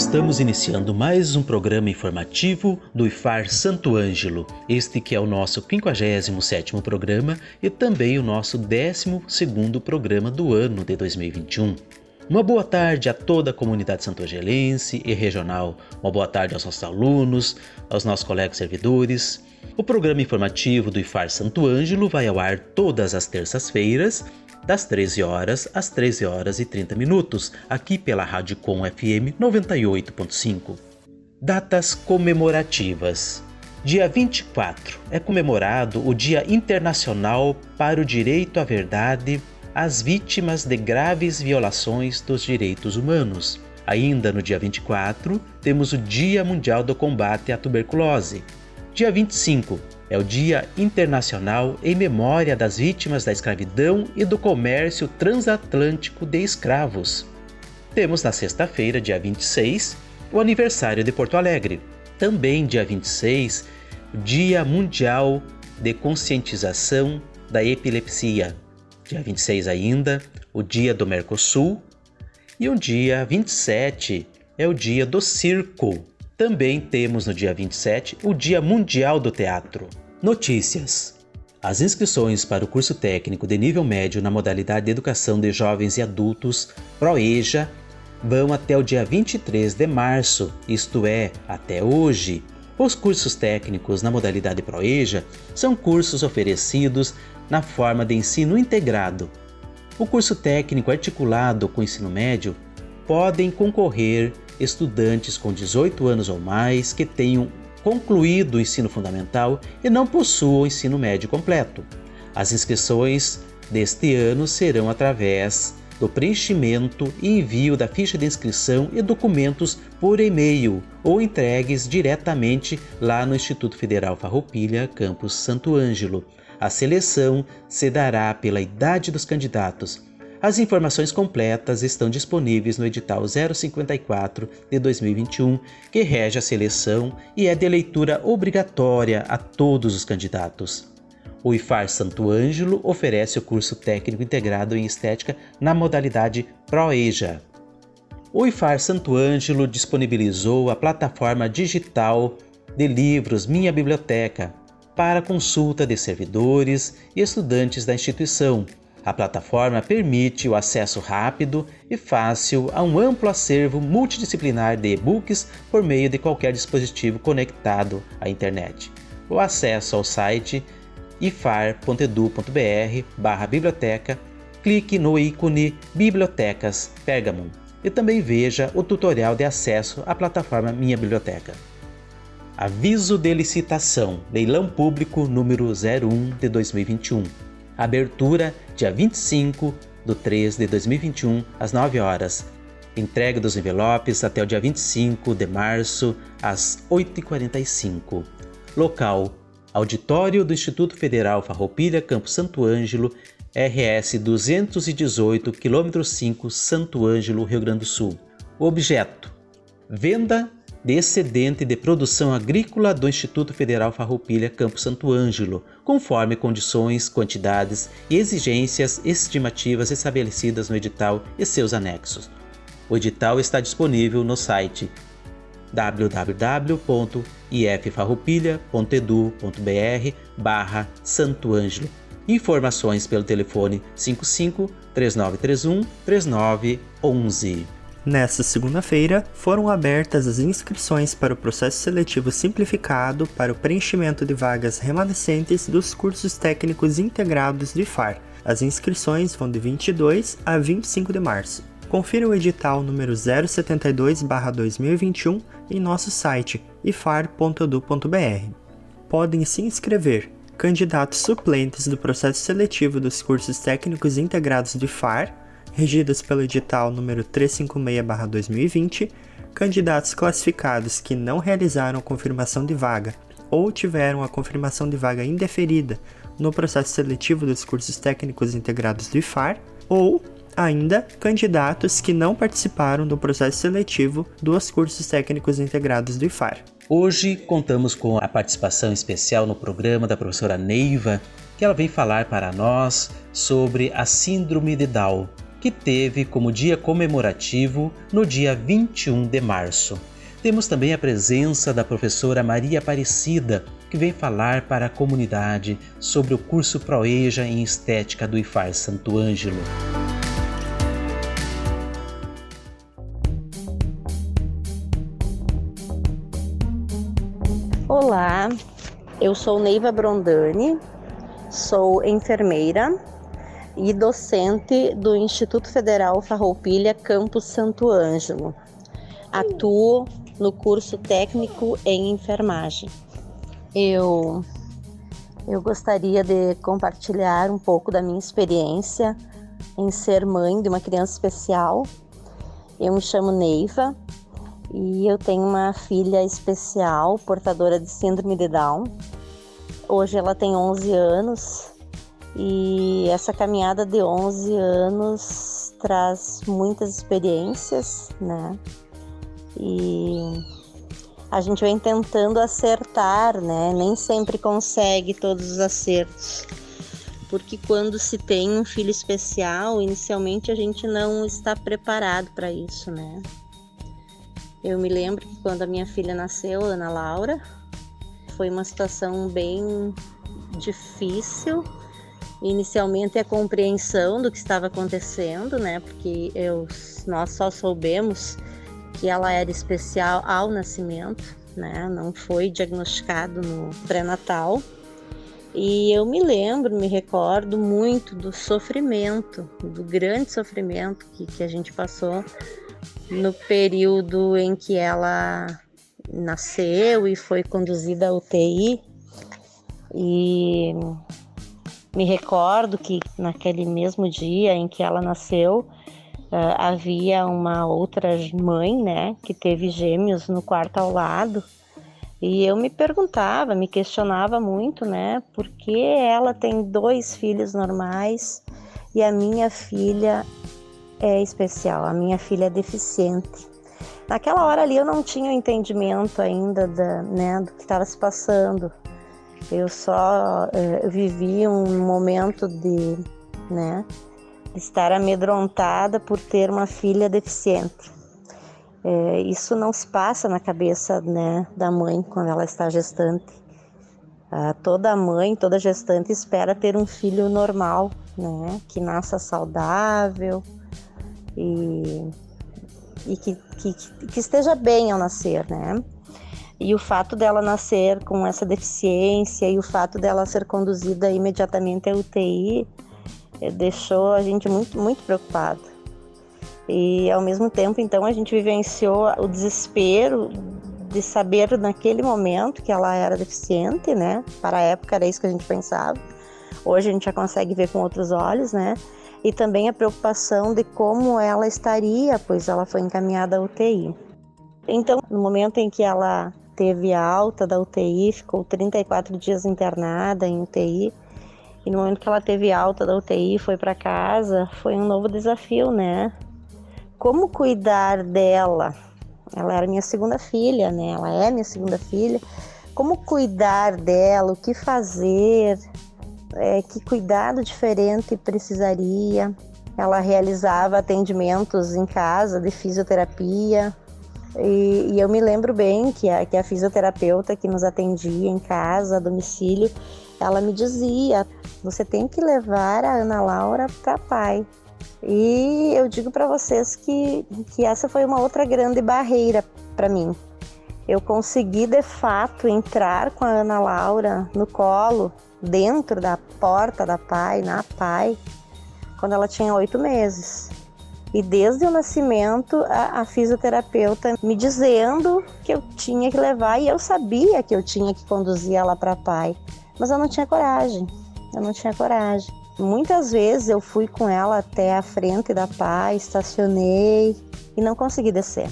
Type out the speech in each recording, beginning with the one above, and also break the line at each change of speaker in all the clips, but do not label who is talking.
Estamos iniciando mais um programa informativo do IFAR Santo Ângelo, este que é o nosso 57º programa e também o nosso 12º programa do ano de 2021. Uma boa tarde a toda a comunidade santoangelense e regional. Uma boa tarde aos nossos alunos, aos nossos colegas servidores. O programa informativo do IFAR Santo Ângelo vai ao ar todas as terças-feiras das 13 horas às 13 horas e 30 minutos, aqui pela Rádio Com FM 98.5. Datas comemorativas. Dia 24 é comemorado o Dia Internacional para o Direito à Verdade às vítimas de graves violações dos direitos humanos. Ainda no dia 24, temos o Dia Mundial do Combate à Tuberculose. Dia 25 é o Dia Internacional em memória das vítimas da escravidão e do comércio transatlântico de escravos. Temos na sexta-feira, dia 26, o aniversário de Porto Alegre. Também dia 26, Dia Mundial de Conscientização da Epilepsia. Dia 26 ainda, o Dia do Mercosul. E o dia 27 é o Dia do Circo. Também temos no dia 27 o Dia Mundial do Teatro. Notícias: As inscrições para o curso técnico de nível médio na modalidade de Educação de Jovens e Adultos, ProEja, vão até o dia 23 de março, isto é, até hoje. Os cursos técnicos na modalidade ProEja são cursos oferecidos na forma de ensino integrado. O curso técnico articulado com o ensino médio podem concorrer estudantes com 18 anos ou mais que tenham concluído o ensino fundamental e não possuam ensino médio completo. As inscrições deste ano serão através do preenchimento e envio da ficha de inscrição e documentos por e-mail ou entregues diretamente lá no Instituto Federal Farroupilha, campus Santo Ângelo. A seleção se dará pela idade dos candidatos, as informações completas estão disponíveis no edital 054 de 2021, que rege a seleção e é de leitura obrigatória a todos os candidatos. O IFAR Santo Ângelo oferece o curso técnico integrado em estética na modalidade ProEja. O IFAR Santo Ângelo disponibilizou a plataforma digital de livros Minha Biblioteca para consulta de servidores e estudantes da instituição, a plataforma permite o acesso rápido e fácil a um amplo acervo multidisciplinar de e-books por meio de qualquer dispositivo conectado à internet. O acesso ao site ifar.edu.br/biblioteca, clique no ícone Bibliotecas Pergamon e também veja o tutorial de acesso à plataforma Minha Biblioteca. Aviso de licitação: Leilão Público número 01 de 2021. Abertura dia 25 de 3 de 2021, às 9 horas. Entrega dos envelopes até o dia 25 de março, às 8h45. Local: Auditório do Instituto Federal Farroupilha, Campo Santo Ângelo, RS 218, km 5, Santo Ângelo, Rio Grande do Sul. Objeto: Venda de excedente de produção agrícola do Instituto Federal Farroupilha Campo Santo Ângelo, conforme condições, quantidades e exigências estimativas estabelecidas no edital e seus anexos. O edital está disponível no site www.iffarroupilha.edu.br barra Santo Ângelo. Informações pelo telefone 55 3931 3911.
Nesta segunda-feira, foram abertas as inscrições para o processo seletivo simplificado para o preenchimento de vagas remanescentes dos cursos técnicos integrados de FAR. As inscrições vão de 22 a 25 de março. Confira o edital número 072/2021 em nosso site ifar.edu.br. Podem se inscrever candidatos suplentes do processo seletivo dos cursos técnicos integrados de FAR regidas pelo edital número 356/2020, candidatos classificados que não realizaram confirmação de vaga ou tiveram a confirmação de vaga indeferida no processo seletivo dos cursos técnicos integrados do IFAR, ou ainda candidatos que não participaram do processo seletivo dos cursos técnicos integrados do IFAR.
Hoje contamos com a participação especial no programa da professora Neiva, que ela vem falar para nós sobre a Síndrome de Down, que teve como dia comemorativo no dia 21 de março. Temos também a presença da professora Maria Aparecida, que vem falar para a comunidade sobre o curso Proeja em Estética do IFAR Santo Ângelo.
Olá, eu sou Neiva Brondani, sou enfermeira e docente do Instituto Federal Farroupilha Campus Santo Ângelo. Atuo no curso técnico em enfermagem. Eu eu gostaria de compartilhar um pouco da minha experiência em ser mãe de uma criança especial. Eu me chamo Neiva e eu tenho uma filha especial, portadora de síndrome de Down. Hoje ela tem 11 anos e essa caminhada de 11 anos traz muitas experiências, né? E a gente vem tentando acertar, né? Nem sempre consegue todos os acertos. Porque quando se tem um filho especial, inicialmente a gente não está preparado para isso, né? Eu me lembro que quando a minha filha nasceu, Ana Laura, foi uma situação bem difícil. Inicialmente a compreensão do que estava acontecendo, né? Porque eu, nós só soubemos que ela era especial ao nascimento, né? Não foi diagnosticado no pré-natal. E eu me lembro, me recordo muito do sofrimento, do grande sofrimento que, que a gente passou no período em que ela nasceu e foi conduzida à UTI. E me recordo que naquele mesmo dia em que ela nasceu, uh, havia uma outra mãe, né, que teve gêmeos no quarto ao lado. E eu me perguntava, me questionava muito, né, por que ela tem dois filhos normais e a minha filha é especial, a minha filha é deficiente. Naquela hora ali eu não tinha o entendimento ainda da, né, do que estava se passando. Eu só é, vivi um momento de, né, de estar amedrontada por ter uma filha deficiente. É, isso não se passa na cabeça né, da mãe quando ela está gestante. Ah, toda mãe, toda gestante espera ter um filho normal, né, que nasça saudável, e, e que, que, que esteja bem ao nascer, né? E o fato dela nascer com essa deficiência e o fato dela ser conduzida imediatamente à UTI eh, deixou a gente muito, muito preocupado. E ao mesmo tempo, então, a gente vivenciou o desespero de saber naquele momento que ela era deficiente, né? Para a época era isso que a gente pensava. Hoje a gente já consegue ver com outros olhos, né? e também a preocupação de como ela estaria, pois ela foi encaminhada à UTI. Então, no momento em que ela teve alta da UTI, ficou 34 dias internada em UTI, e no momento que ela teve alta da UTI, foi para casa, foi um novo desafio, né? Como cuidar dela? Ela era minha segunda filha, né? Ela é minha segunda filha. Como cuidar dela? O que fazer? é, que cuidado diferente precisaria. Ela realizava atendimentos em casa de fisioterapia. E, e eu me lembro bem que a, que a fisioterapeuta que nos atendia em casa, a domicílio, ela me dizia: você tem que levar a Ana Laura para pai. E eu digo para vocês que, que essa foi uma outra grande barreira para mim. Eu consegui de fato entrar com a Ana Laura no colo dentro da porta da pai, na pai, quando ela tinha oito meses. E desde o nascimento, a, a, fisioterapeuta me dizendo que eu tinha que levar, e eu sabia que eu tinha que conduzir ela para pai, mas eu não tinha coragem, eu não tinha coragem. Muitas vezes eu fui com ela até a frente da PAI, estacionei e não consegui descer.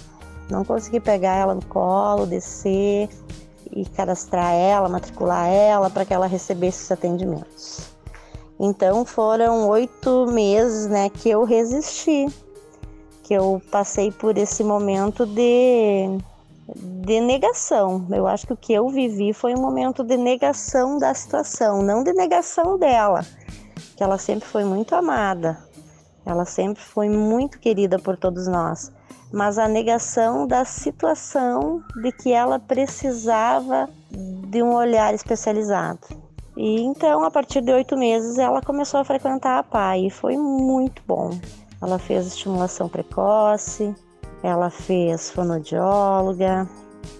Não consegui pegar ela no colo, descer e cadastrar ela, matricular ela para que ela recebesse os atendimentos. Então foram oito meses, né, que eu resisti, que eu passei por esse momento de de negação. Eu acho que o que eu vivi foi um momento de negação da situação, não de negação dela, que ela sempre foi muito amada, ela sempre foi muito querida por todos nós, mas a negação da situação de que ela precisava de um olhar especializado. E então, a partir de oito meses, ela começou a frequentar a PAI e foi muito bom. Ela fez estimulação precoce, ela fez fonodióloga,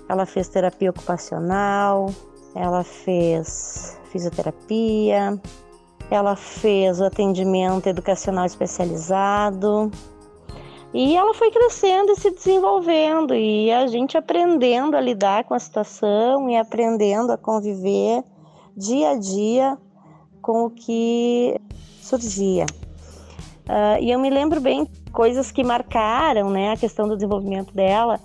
ela fez terapia ocupacional, ela fez fisioterapia, ela fez o atendimento educacional especializado e ela foi crescendo e se desenvolvendo e a gente aprendendo a lidar com a situação e aprendendo a conviver dia a dia com o que surgia. Uh, e eu me lembro bem coisas que marcaram né, a questão do desenvolvimento dela,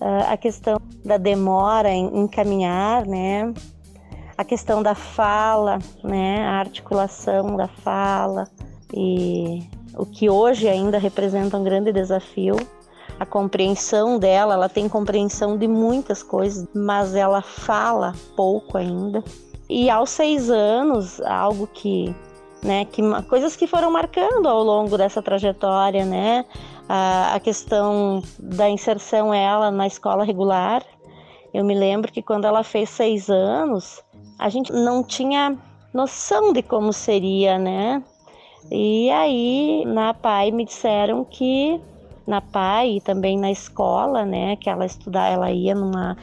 uh, a questão da demora em, em caminhar, né, a questão da fala, né, a articulação da fala e o que hoje ainda representa um grande desafio. A compreensão dela, ela tem compreensão de muitas coisas, mas ela fala pouco ainda. E aos seis anos, algo que, né, que coisas que foram marcando ao longo dessa trajetória, né, a, a questão da inserção ela na escola regular. Eu me lembro que quando ela fez seis anos, a gente não tinha noção de como seria, né? E aí na PAI me disseram que na PAI e também na escola, né, que ela estudar, ela ia numa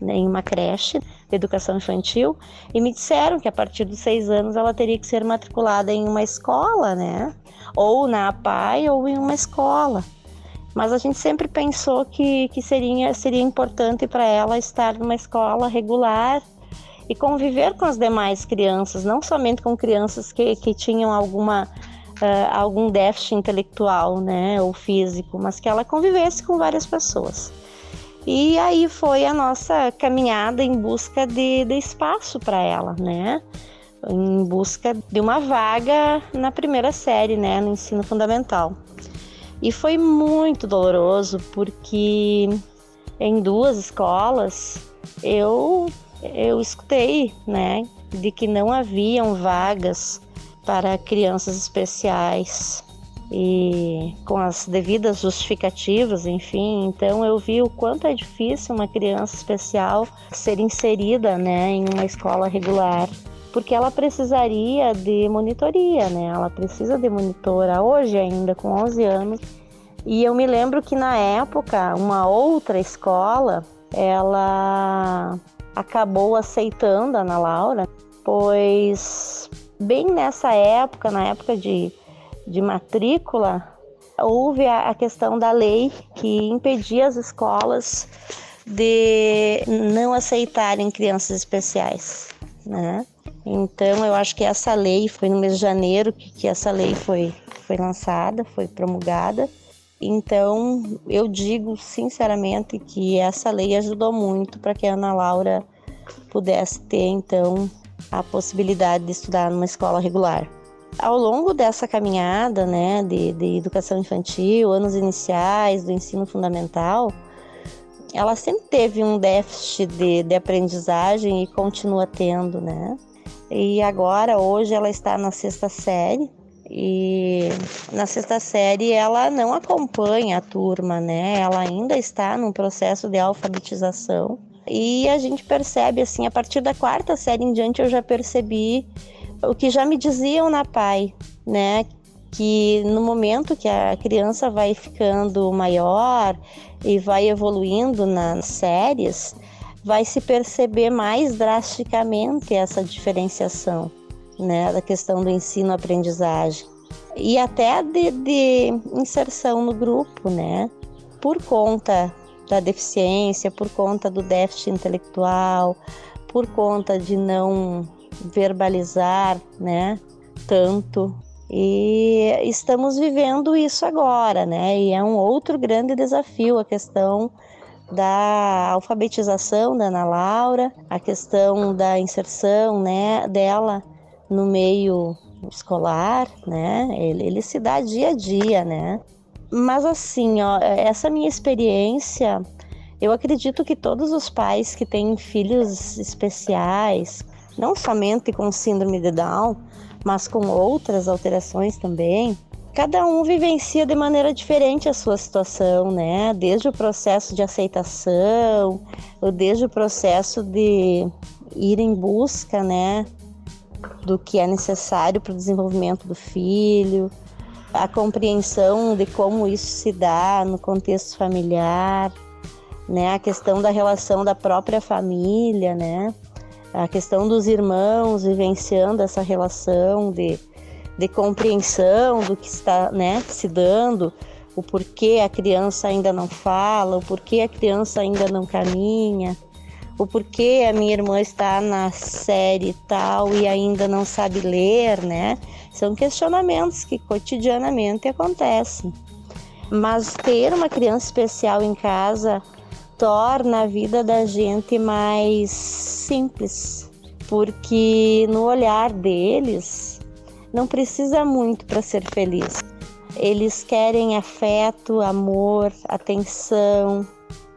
em uma creche de educação infantil e me disseram que a partir dos seis anos ela teria que ser matriculada em uma escola, né? Ou na PAI ou em uma escola. Mas a gente sempre pensou que, que seria, seria importante para ela estar numa escola regular e conviver com as demais crianças, não somente com crianças que, que tinham alguma uh, algum déficit intelectual, né, ou físico, mas que ela convivesse com várias pessoas. E aí foi a nossa caminhada em busca de, de espaço para ela, né? Em busca de uma vaga na primeira série, né? No ensino fundamental. E foi muito doloroso porque em duas escolas eu eu escutei, né, de que não haviam vagas para crianças especiais e com as devidas justificativas, enfim. Então eu vi o quanto é difícil uma criança especial ser inserida, né, em uma escola regular, porque ela precisaria de monitoria, né? Ela precisa de monitora hoje ainda com 11 anos. E eu me lembro que na época uma outra escola, ela acabou aceitando a Ana Laura, pois bem nessa época, na época de, de matrícula, houve a, questão da lei que impedia as escolas de não aceitarem crianças especiais, né? Então eu acho que essa lei foi no mês de janeiro que, que essa lei foi, foi lançada, foi promulgada então, eu digo sinceramente que essa lei ajudou muito para que a Ana Laura pudesse ter então a possibilidade de estudar numa escola regular. Ao longo dessa caminhada, né, de, de educação infantil, anos iniciais, do ensino fundamental, ela sempre teve um déficit de, de aprendizagem e continua tendo, né? E agora, hoje, ela está na sexta série e na sexta série ela não acompanha a turma, né? Ela ainda está num processo de alfabetização. E a gente percebe assim, a partir da quarta série em diante eu já percebi o que já me diziam na PAI, né? Que no momento que a criança vai ficando maior e vai evoluindo nas séries, vai se perceber mais drasticamente essa diferenciação né, da questão do ensino-aprendizagem. E até de, de inserção no grupo, né, por conta da deficiência, por conta do déficit intelectual, por conta de não verbalizar, né, tanto. E estamos vivendo isso agora, né? E é um outro grande desafio a questão da alfabetização da Ana Laura, a questão da inserção, né, dela no meio escolar, né? Ele, ele se dá dia a dia, né? Mas assim, ó, essa minha experiência, eu acredito que todos os pais que têm filhos especiais, não somente com síndrome de Down, mas com outras alterações também. Cada um vivencia de maneira diferente a sua situação, né? Desde o processo de aceitação, desde o processo de ir em busca, né, do que é necessário para o desenvolvimento do filho, a compreensão de como isso se dá no contexto familiar, né? A questão da relação da própria família, né? A questão dos irmãos vivenciando essa relação de, de compreensão do que está né, se dando, o porquê a criança ainda não fala, o porquê a criança ainda não caminha, o porquê a minha irmã está na série tal e ainda não sabe ler, né? São questionamentos que cotidianamente acontecem. Mas ter uma criança especial em casa torna a vida da gente mais simples, porque no olhar deles não precisa muito para ser feliz. Eles querem afeto, amor, atenção,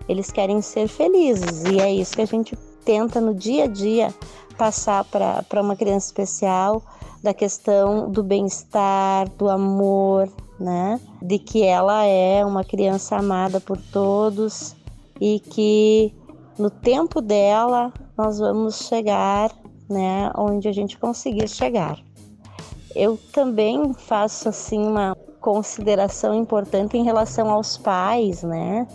eles querem ser felizes e é isso que a gente tenta no dia a dia passar para uma criança especial da questão do bem-estar, do amor, né? De que ela é uma criança amada por todos e que no tempo dela nós vamos chegar, né, onde a gente conseguir chegar. Eu também faço assim uma consideração importante em relação aos pais, né?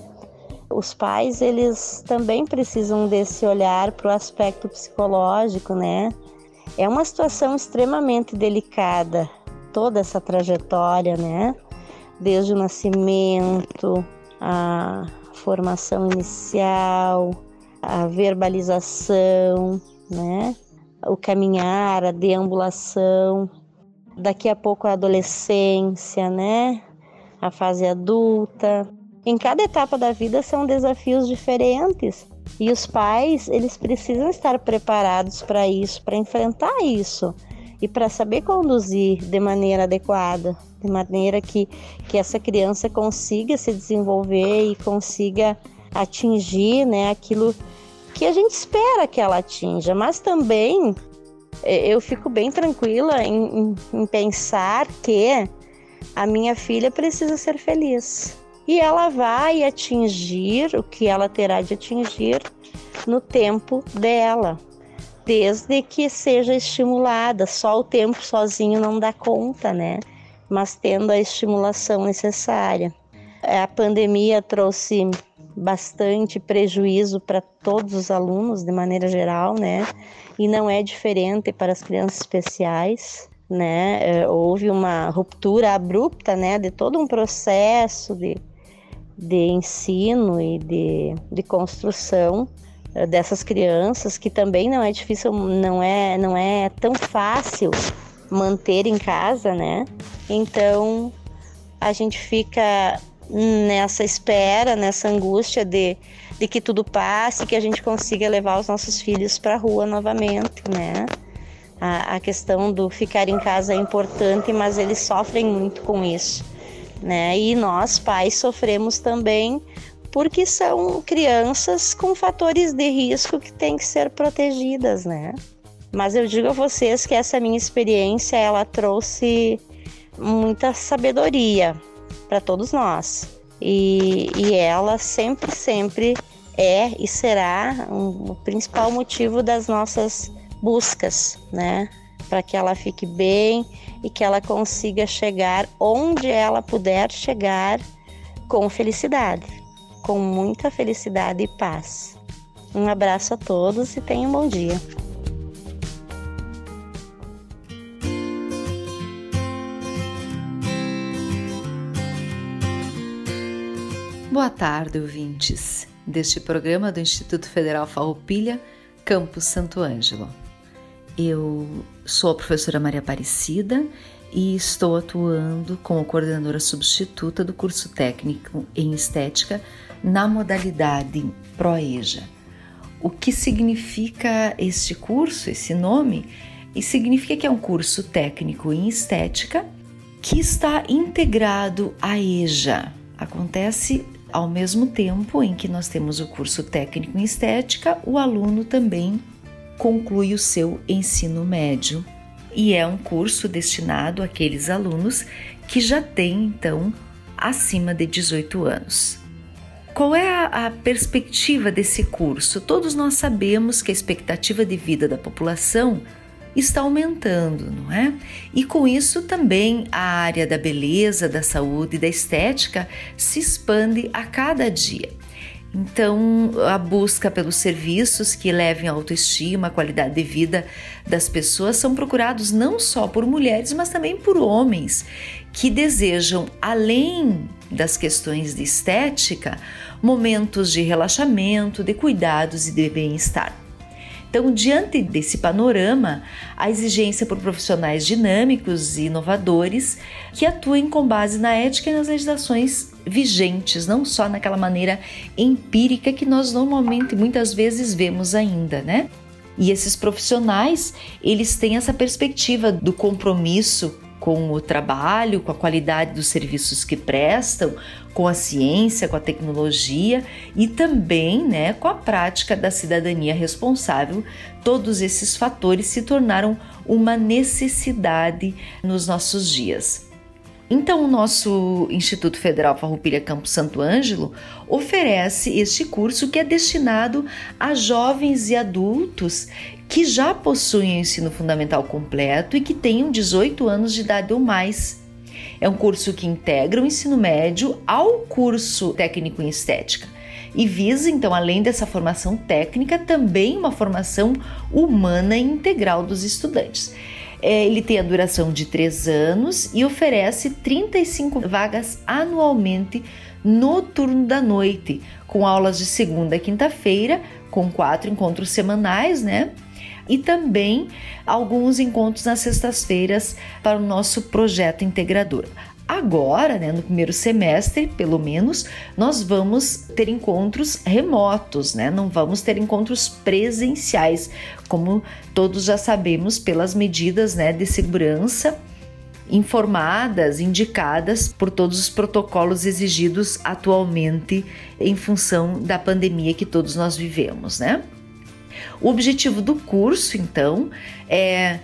Os pais eles também precisam desse olhar para o aspecto psicológico, né? É uma situação extremamente delicada toda essa trajetória, né? Desde o nascimento, a formação inicial, a verbalização, né? o caminhar, a deambulação, daqui a pouco a adolescência, né? a fase adulta. Em cada etapa da vida são desafios diferentes e os pais eles precisam estar preparados para isso, para enfrentar isso e para saber conduzir de maneira adequada, de maneira que, que essa criança consiga se desenvolver e consiga atingir né, aquilo que a gente espera que ela atinja, mas também é, eu fico bem tranquila em, em, em pensar que a minha filha precisa ser feliz. E ela vai atingir o que ela terá de atingir no tempo dela, desde que seja estimulada. Só o tempo sozinho não dá conta, né? Mas tendo a estimulação necessária. A pandemia trouxe bastante prejuízo para todos os alunos de maneira geral, né? E não é diferente para as crianças especiais, né? É, houve uma ruptura abrupta, né, de todo um processo de, de ensino e de, de construção dessas crianças que também não é difícil, não é, não é tão fácil manter em casa, né? Então a gente fica nessa espera, nessa angústia de, de que tudo passe, que a gente consiga levar os nossos filhos para a rua novamente, né? A, a questão do ficar em casa é importante, mas eles sofrem muito com isso, né? E nós pais sofremos também porque são crianças com fatores de risco que têm que ser protegidas, né? Mas eu digo a vocês que essa minha experiência ela trouxe muita sabedoria para todos nós e, e ela sempre, sempre é e será um, o principal motivo das nossas buscas, né? Para que ela fique bem e que ela consiga chegar onde ela puder chegar com felicidade com muita felicidade e paz. Um abraço a todos e tenham um bom dia.
Boa tarde, ouvintes deste programa do Instituto Federal Farroupilha, Campus Santo Ângelo. Eu sou a professora Maria Aparecida e estou atuando como coordenadora substituta do curso técnico em estética na modalidade ProEja. O que significa este curso, esse nome? E significa que é um curso técnico em estética que está integrado à EJA. Acontece ao mesmo tempo em que nós temos o curso técnico em estética, o aluno também conclui o seu ensino médio e é um curso destinado àqueles alunos que já têm então acima de 18 anos. Qual é a, a, perspectiva desse curso? Todos nós sabemos que a expectativa de vida da população está aumentando, não é? E com isso também a área da beleza, da saúde, da estética se expande a cada dia. Então, a busca pelos serviços que levem a autoestima, a qualidade de vida das pessoas são procurados não só por mulheres, mas também por homens que desejam, além das questões de estética, momentos de relaxamento, de cuidados e de bem-estar. Então, diante desse panorama, a exigência por profissionais dinâmicos e inovadores que atuem com base na ética e nas legislações vigentes, não só naquela maneira empírica que nós normalmente muitas vezes vemos ainda, né? E esses profissionais, eles têm essa perspectiva do compromisso com o trabalho, com a qualidade dos serviços que prestam, com a ciência, com a tecnologia e também né, com a prática da cidadania responsável. Todos esses fatores se tornaram uma necessidade nos nossos dias. Então, o nosso Instituto Federal Farroupilha Campo Santo Ângelo oferece este curso que é destinado a jovens e adultos que já possuem o ensino fundamental completo e que tenham 18 anos de idade ou mais. É um curso que integra o ensino médio ao curso técnico em estética e visa, então, além dessa formação técnica, também uma formação humana integral dos estudantes. É, ele tem a duração de três anos e oferece 35 vagas anualmente no turno da noite, com aulas de segunda a quinta-feira, com quatro encontros semanais, né? E também alguns encontros nas sextas-feiras para o nosso projeto integrador. Agora, né, no primeiro semestre, pelo menos, nós vamos ter encontros remotos, né? Não vamos ter encontros presenciais, como todos já sabemos pelas medidas, né, de segurança informadas, indicadas por todos os protocolos exigidos atualmente em função da pandemia que todos nós vivemos, né? O objetivo do curso, então, é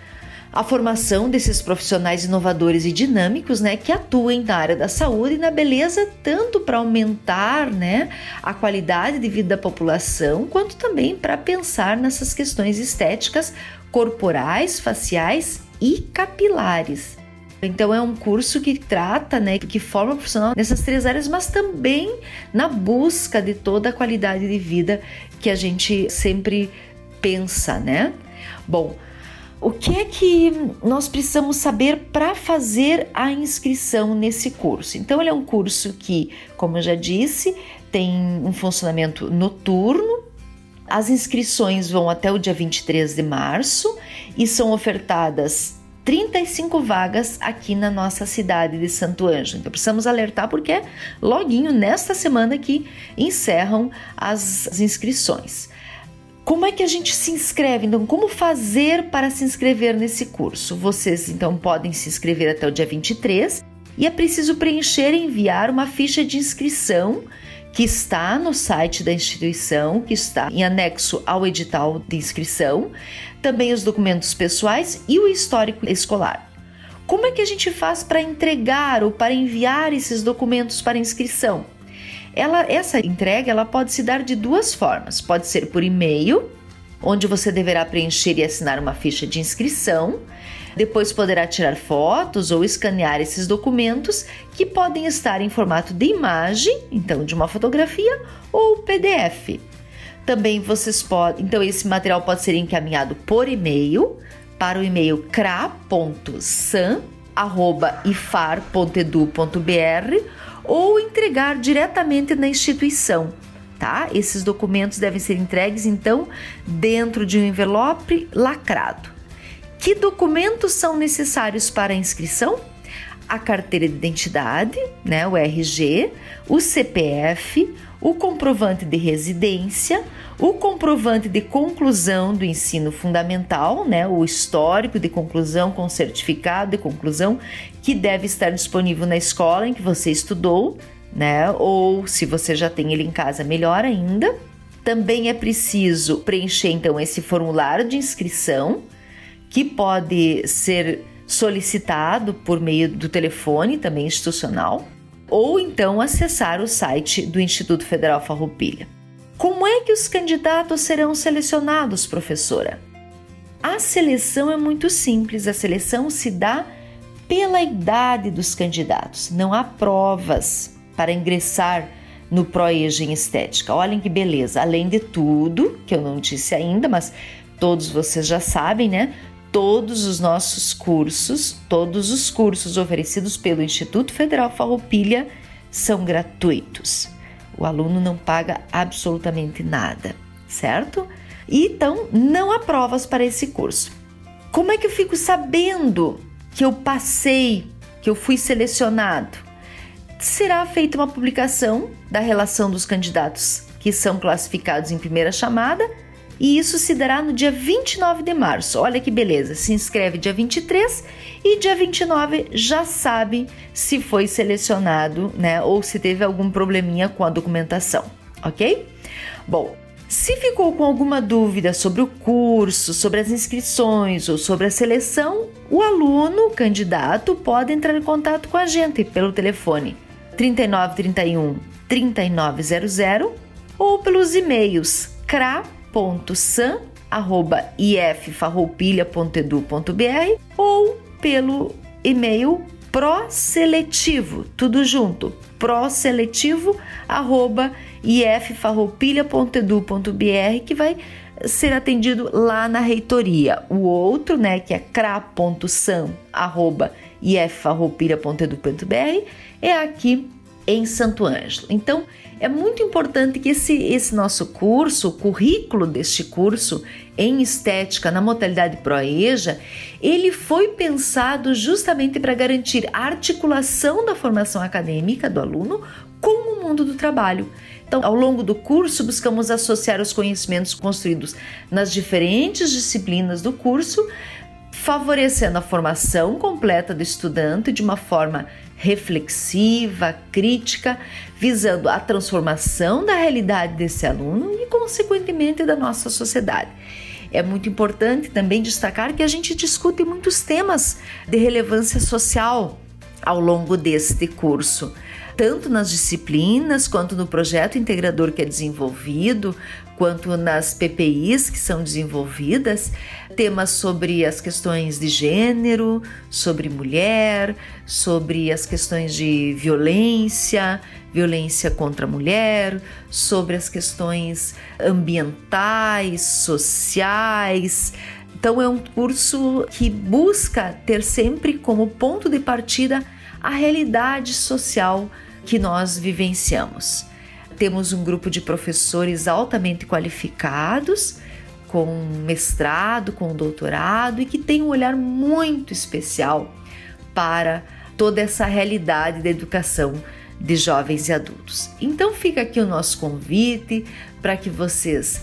a formação desses profissionais inovadores e dinâmicos, né, que atuem na área da saúde e na beleza, tanto para aumentar, né, a qualidade de vida da população, quanto também para pensar nessas questões estéticas corporais, faciais e capilares. Então é um curso que trata, né, que forma profissional nessas três áreas, mas também na busca de toda a qualidade de vida que a gente sempre pensa, né? Bom, o que é que nós precisamos saber para fazer a inscrição nesse curso? Então, ele é um curso que, como eu já disse, tem um funcionamento noturno. As inscrições vão até o dia 23 de março e são ofertadas 35 vagas aqui na nossa cidade de Santo Ângelo. Então precisamos alertar porque é loguinho nesta semana que encerram as inscrições. Como é que a gente se inscreve? Então, como fazer para se inscrever nesse curso? Vocês então podem se inscrever até o dia 23 e é preciso preencher e enviar uma ficha de inscrição que está no site da instituição, que está em anexo ao edital de inscrição, também os documentos pessoais e o histórico escolar. Como é que a gente faz para entregar ou para enviar esses documentos para inscrição? Ela, essa entrega ela pode se dar de duas formas. Pode ser por e-mail, onde você deverá preencher e assinar uma ficha de inscrição. Depois poderá tirar fotos ou escanear esses documentos que podem estar em formato de imagem, então de uma fotografia ou PDF. Também vocês podem, então esse material pode ser encaminhado por e-mail para o e-mail cra.san@ifar.edu.br ou entregar diretamente na instituição. Tá? Esses documentos devem ser entregues então dentro de um envelope lacrado. Que documentos são necessários para a inscrição? A carteira de identidade, né, o RG, o CPF, o comprovante de residência, o comprovante de conclusão do ensino fundamental, né, o histórico de conclusão com certificado de conclusão, que deve estar disponível na escola em que você estudou, né, ou se você já tem ele em casa, melhor ainda. Também é preciso preencher então esse formulário de inscrição, que pode ser solicitado por meio do telefone também institucional ou então acessar o site do Instituto Federal Farroupilha. Como é que os candidatos serão selecionados, professora? A seleção é muito simples, a seleção se dá pela idade dos candidatos. Não há provas para ingressar no ProEja em Estética. Olhem que beleza! Além de tudo, que eu não disse ainda, mas todos vocês já sabem, né? Todos os nossos cursos, todos os cursos oferecidos pelo Instituto Federal Farroupilha são gratuitos. O aluno não paga absolutamente nada, certo? Então, não há provas para esse curso. Como é que eu fico sabendo que eu passei, que eu fui selecionado? Será feita uma publicação da relação dos candidatos que são classificados em primeira chamada e isso se dará no dia 29 de março. Olha que beleza, se inscreve dia 23 e dia 29 já sabe se foi selecionado, né, ou se teve algum probleminha com a documentação, ok? Bom, se ficou com alguma dúvida sobre o curso, sobre as inscrições ou sobre a seleção, o aluno, o candidato, pode entrar em contato com a gente pelo telefone 3931 3900 ou pelos e-mails cra san@iffarroupilha.edu.br ou pelo e-mail proseletivo, tudo junto, proseletivo@iffarroupilha.edu.br que vai ser atendido lá na reitoria. O outro, né, que é cra.sam@iffarroupilha.edu.br é aqui em Santo Ângelo. Então, é muito importante que esse, esse nosso curso, o currículo deste curso em estética na modalidade ProEja, ele foi pensado justamente para garantir a articulação da formação acadêmica do aluno com o mundo do trabalho. Então, ao longo do curso, buscamos associar os conhecimentos construídos nas diferentes disciplinas do curso, favorecendo a formação completa do estudante de uma forma reflexiva, crítica, visando a transformação da realidade desse aluno e, consequentemente, da nossa sociedade. É muito importante também destacar que a gente discute muitos temas de relevância social ao longo deste curso tanto nas disciplinas quanto no projeto integrador que é desenvolvido, quanto nas PPIs que são desenvolvidas, temas sobre as questões de gênero, sobre mulher, sobre as questões de violência, violência contra a mulher, sobre as questões ambientais, sociais. Então é um curso que busca ter sempre como ponto de partida a realidade social que nós vivenciamos. Temos um grupo de professores altamente qualificados, com mestrado, com doutorado e que tem um olhar muito especial para toda essa realidade da educação de jovens e adultos. Então fica aqui o nosso convite para que vocês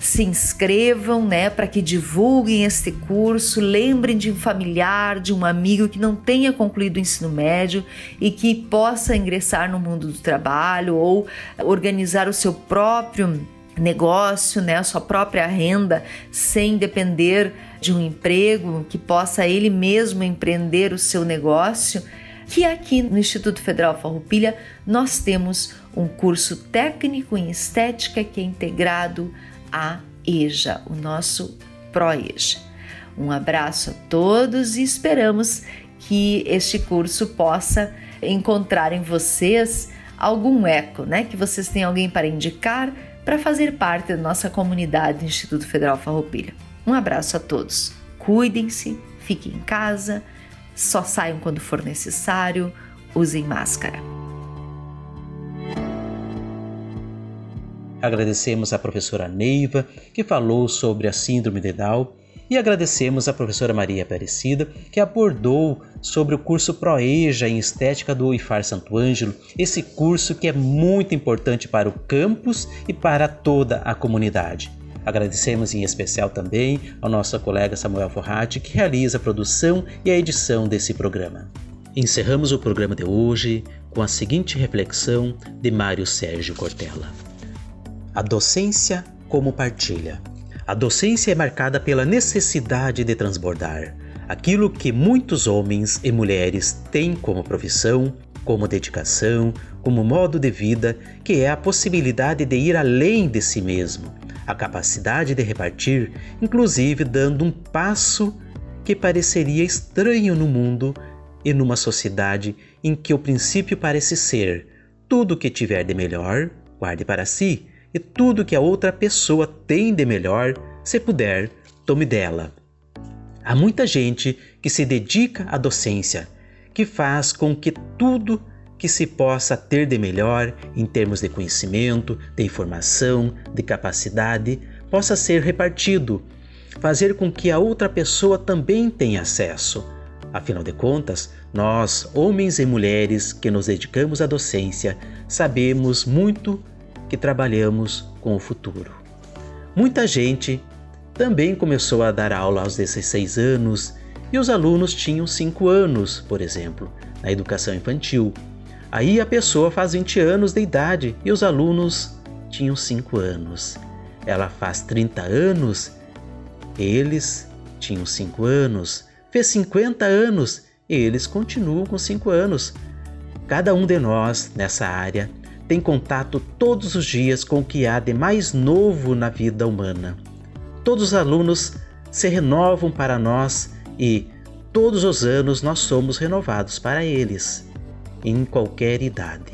se inscrevam, né, para que divulguem este curso, lembrem de um familiar, de um amigo que não tenha concluído o ensino médio e que possa ingressar no mundo do trabalho ou organizar o seu próprio negócio, né, a sua própria renda, sem depender de um emprego, que possa ele mesmo empreender o seu negócio, que aqui no Instituto Federal Farroupilha nós temos um curso técnico em estética que é integrado a EJA, o nosso ProEJA. Um abraço a todos e esperamos que este curso possa encontrar em vocês algum eco, né? Que vocês tenham alguém para indicar para fazer parte da nossa comunidade do Instituto Federal Farroupilha. Um abraço a todos. Cuidem-se, fiquem em casa, só saiam quando for necessário, usem máscara.
Agradecemos à professora Neiva, que falou sobre a Síndrome de Down, E agradecemos a professora Maria Aparecida, que abordou sobre o curso Proeja em Estética do IFAR Santo Ângelo, esse curso que é muito importante para o campus e para toda a comunidade. Agradecemos em especial também ao nosso colega Samuel Forratti, que realiza a produção e a edição desse programa. Encerramos o programa de hoje com a seguinte reflexão de Mário Sérgio Cortella. A docência como partilha. A docência é marcada pela necessidade de transbordar aquilo que muitos homens e mulheres têm como profissão, como dedicação, como modo de vida, que é a possibilidade de ir além de si mesmo, a capacidade de repartir, inclusive dando um passo que pareceria estranho no mundo e numa sociedade em que o princípio parece ser: tudo que tiver de melhor, guarde para si, e tudo que a outra pessoa tem de melhor, se puder, tome dela. Há muita gente que se dedica à docência, que faz com que tudo que se possa ter de melhor em termos de conhecimento, de informação, de capacidade, possa ser repartido, fazer com que a outra pessoa também tenha acesso. Afinal de contas, nós, homens e mulheres que nos dedicamos à docência, sabemos muito que trabalhamos com o futuro. Muita gente também começou a dar aula aos 16 anos e os alunos tinham 5 anos, por exemplo, na educação infantil. Aí a pessoa faz 20 anos de idade e os alunos tinham 5 anos. Ela faz 30 anos, eles tinham 5 anos. Fez 50 anos e eles continuam com 5 anos. Cada um de nós nessa área tem contato todos os dias com o que há de mais novo na vida humana. Todos os alunos se renovam para nós e todos os anos nós somos renovados para eles, em qualquer idade.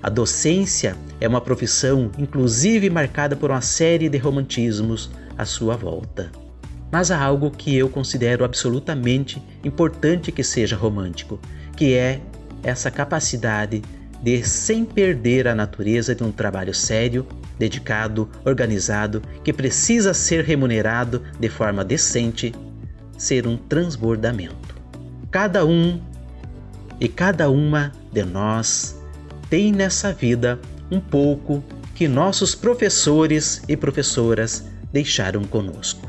A docência é uma profissão, inclusive marcada por uma série de romantismos à sua volta. Mas há algo que eu considero absolutamente importante que seja romântico, que é essa capacidade de, sem perder a natureza de um trabalho sério, dedicado, organizado, que precisa ser remunerado de forma decente, ser um transbordamento. Cada um e cada uma de nós tem nessa vida um pouco que nossos professores e professoras deixaram conosco.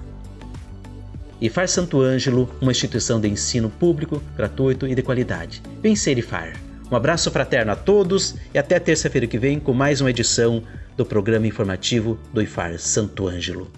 IFAR Santo Ângelo, uma instituição de ensino público, gratuito e de qualidade. Vencer IFAR. Um abraço fraterno a todos e até terça-feira que vem com mais uma edição do programa informativo do IFAR Santo Ângelo.